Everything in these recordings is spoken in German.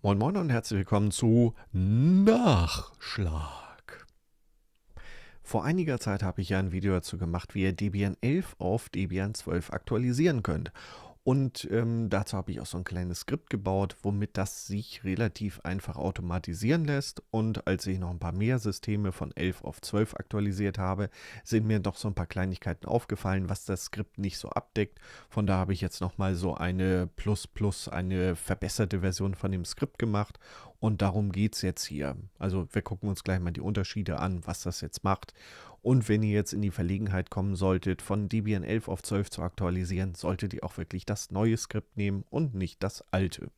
Moin Moin und herzlich willkommen zu Nachschlag. Vor einiger Zeit habe ich ja ein Video dazu gemacht, wie ihr Debian 11 auf Debian 12 aktualisieren könnt. Und ähm, dazu habe ich auch so ein kleines Skript gebaut, womit das sich relativ einfach automatisieren lässt. Und als ich noch ein paar mehr Systeme von 11 auf 12 aktualisiert habe, sind mir doch so ein paar Kleinigkeiten aufgefallen, was das Skript nicht so abdeckt. Von da habe ich jetzt nochmal so eine Plus Plus, eine verbesserte Version von dem Skript gemacht. Und darum geht es jetzt hier. Also wir gucken uns gleich mal die Unterschiede an, was das jetzt macht. Und wenn ihr jetzt in die Verlegenheit kommen solltet, von Debian 11 auf 12 zu aktualisieren, solltet ihr auch wirklich das neue Skript nehmen und nicht das alte.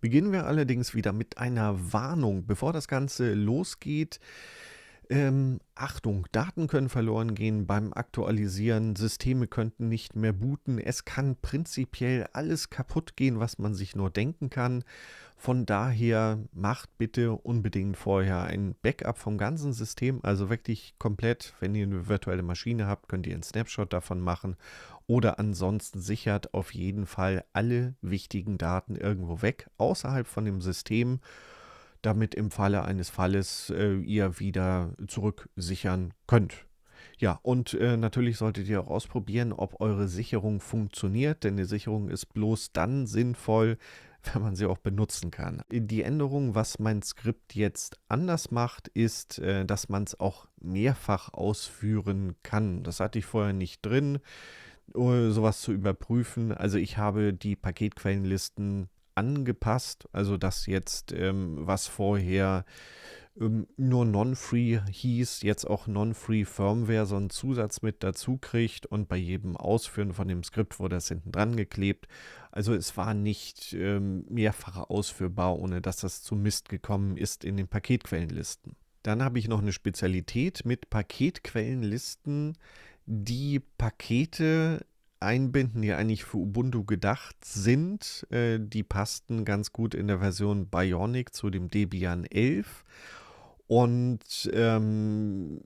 Beginnen wir allerdings wieder mit einer Warnung. Bevor das Ganze losgeht, ähm, Achtung, Daten können verloren gehen beim Aktualisieren, Systeme könnten nicht mehr booten, es kann prinzipiell alles kaputt gehen, was man sich nur denken kann. Von daher macht bitte unbedingt vorher ein Backup vom ganzen System, also wirklich komplett, wenn ihr eine virtuelle Maschine habt, könnt ihr einen Snapshot davon machen. Oder ansonsten sichert auf jeden Fall alle wichtigen Daten irgendwo weg, außerhalb von dem System damit im Falle eines Falles äh, ihr wieder zurücksichern könnt. Ja, und äh, natürlich solltet ihr auch ausprobieren, ob eure Sicherung funktioniert, denn die Sicherung ist bloß dann sinnvoll, wenn man sie auch benutzen kann. Die Änderung, was mein Skript jetzt anders macht, ist, äh, dass man es auch mehrfach ausführen kann. Das hatte ich vorher nicht drin, uh, sowas zu überprüfen. Also ich habe die Paketquellenlisten angepasst. Also dass jetzt, ähm, was vorher ähm, nur Non-Free hieß, jetzt auch Non-Free Firmware so einen Zusatz mit dazu kriegt und bei jedem Ausführen von dem Skript wurde das hinten dran geklebt. Also es war nicht ähm, mehrfach ausführbar, ohne dass das zu Mist gekommen ist in den Paketquellenlisten. Dann habe ich noch eine Spezialität mit Paketquellenlisten, die Pakete einbinden, die eigentlich für Ubuntu gedacht sind. Äh, die passten ganz gut in der Version Bionic zu dem Debian 11. Und ähm,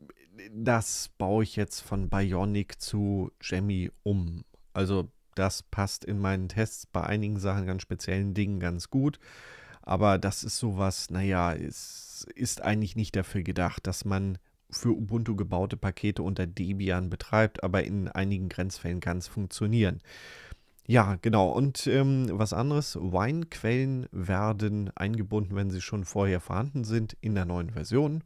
das baue ich jetzt von Bionic zu Jammy um. Also das passt in meinen Tests bei einigen Sachen, ganz speziellen Dingen ganz gut. Aber das ist sowas, naja, es ist eigentlich nicht dafür gedacht, dass man für Ubuntu gebaute Pakete unter Debian betreibt, aber in einigen Grenzfällen kann es funktionieren. Ja, genau. Und ähm, was anderes, Wine-Quellen werden eingebunden, wenn sie schon vorher vorhanden sind, in der neuen Version.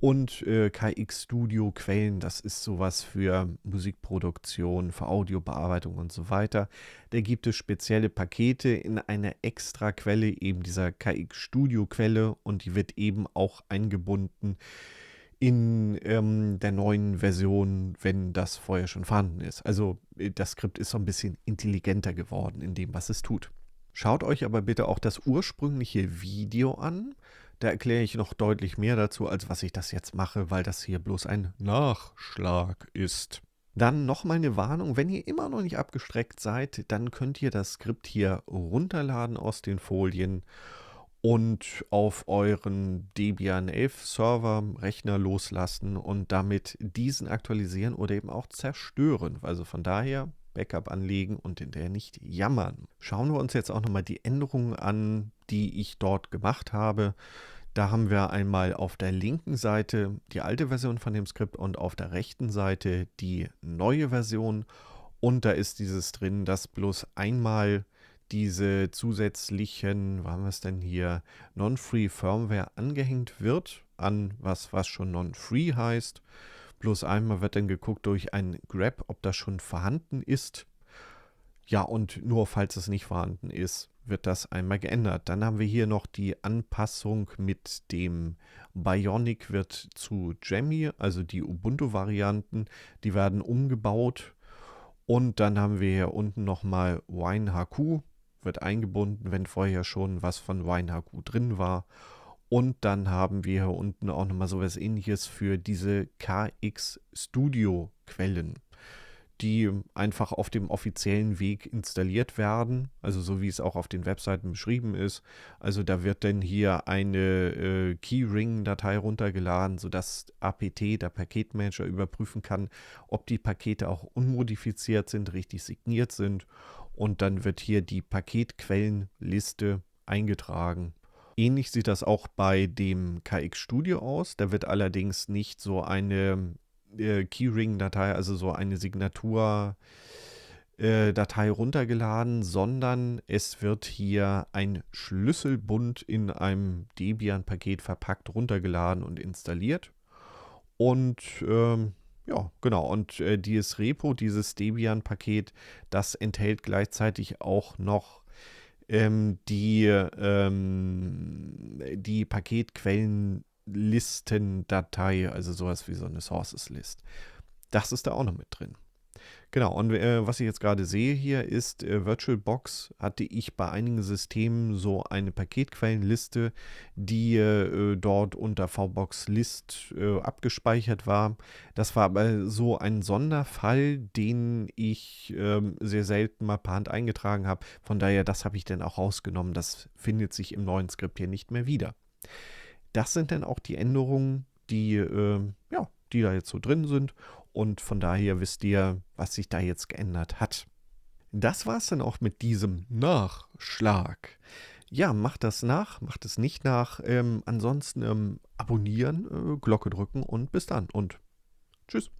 Und äh, KX Studio Quellen, das ist sowas für Musikproduktion, für Audiobearbeitung und so weiter. Da gibt es spezielle Pakete in einer extra Quelle, eben dieser KX Studio Quelle, und die wird eben auch eingebunden in ähm, der neuen Version, wenn das vorher schon vorhanden ist. Also äh, das Skript ist so ein bisschen intelligenter geworden in dem, was es tut. Schaut euch aber bitte auch das ursprüngliche Video an. Da erkläre ich noch deutlich mehr dazu, als was ich das jetzt mache, weil das hier bloß ein Nachschlag ist. Dann nochmal eine Warnung, wenn ihr immer noch nicht abgestreckt seid, dann könnt ihr das Skript hier runterladen aus den Folien und auf euren Debian 11 Server Rechner loslassen und damit diesen aktualisieren oder eben auch zerstören. Also von daher Backup anlegen und hinterher nicht jammern. Schauen wir uns jetzt auch nochmal die Änderungen an, die ich dort gemacht habe. Da haben wir einmal auf der linken Seite die alte Version von dem Skript und auf der rechten Seite die neue Version. Und da ist dieses drin, dass bloß einmal diese zusätzlichen, wo haben wir es denn hier, Non-Free Firmware angehängt wird an was, was schon Non-Free heißt. Bloß einmal wird dann geguckt durch ein Grab, ob das schon vorhanden ist. Ja, und nur falls es nicht vorhanden ist, wird das einmal geändert. Dann haben wir hier noch die Anpassung mit dem Bionic wird zu Jammy, also die Ubuntu-Varianten, die werden umgebaut. Und dann haben wir hier unten nochmal WineHQ, wird eingebunden, wenn vorher schon was von WineHQ drin war. Und dann haben wir hier unten auch nochmal so etwas ähnliches für diese KX Studio Quellen. die einfach auf dem offiziellen Weg installiert werden, also so wie es auch auf den Webseiten beschrieben ist. Also da wird dann hier eine äh, Keyring-Datei runtergeladen, sodass APT, der Paketmanager, überprüfen kann, ob die Pakete auch unmodifiziert sind, richtig signiert sind. Und dann wird hier die Paketquellenliste eingetragen. Ähnlich sieht das auch bei dem KX Studio aus. Da wird allerdings nicht so eine äh, Keyring-Datei, also so eine Signatur. Äh, Datei runtergeladen, sondern es wird hier ein Schlüsselbund in einem Debian-Paket verpackt, runtergeladen und installiert. Und ähm, ja, genau. Und äh, dieses Repo, dieses Debian-Paket, das enthält gleichzeitig auch noch ähm, die, ähm, die Paketquellen Listendatei, also sowas wie so eine Sources List. Das ist da auch noch mit drin. Genau, und äh, was ich jetzt gerade sehe hier ist, äh, VirtualBox hatte ich bei einigen Systemen so eine Paketquellenliste, die äh, dort unter VBox List äh, abgespeichert war. Das war aber so ein Sonderfall, den ich ähm, sehr selten mal per Hand eingetragen habe. Von daher, das habe ich dann auch rausgenommen. Das findet sich im neuen Skript hier nicht mehr wieder. Das sind dann auch die Änderungen, die, äh, ja, die da jetzt so drin sind. Und von daher wisst ihr, was sich da jetzt geändert hat. Das war es dann auch mit diesem Nachschlag. Ja, macht das nach, macht es nicht nach. Ähm, ansonsten ähm, abonnieren, äh, Glocke drücken und bis dann und tschüss.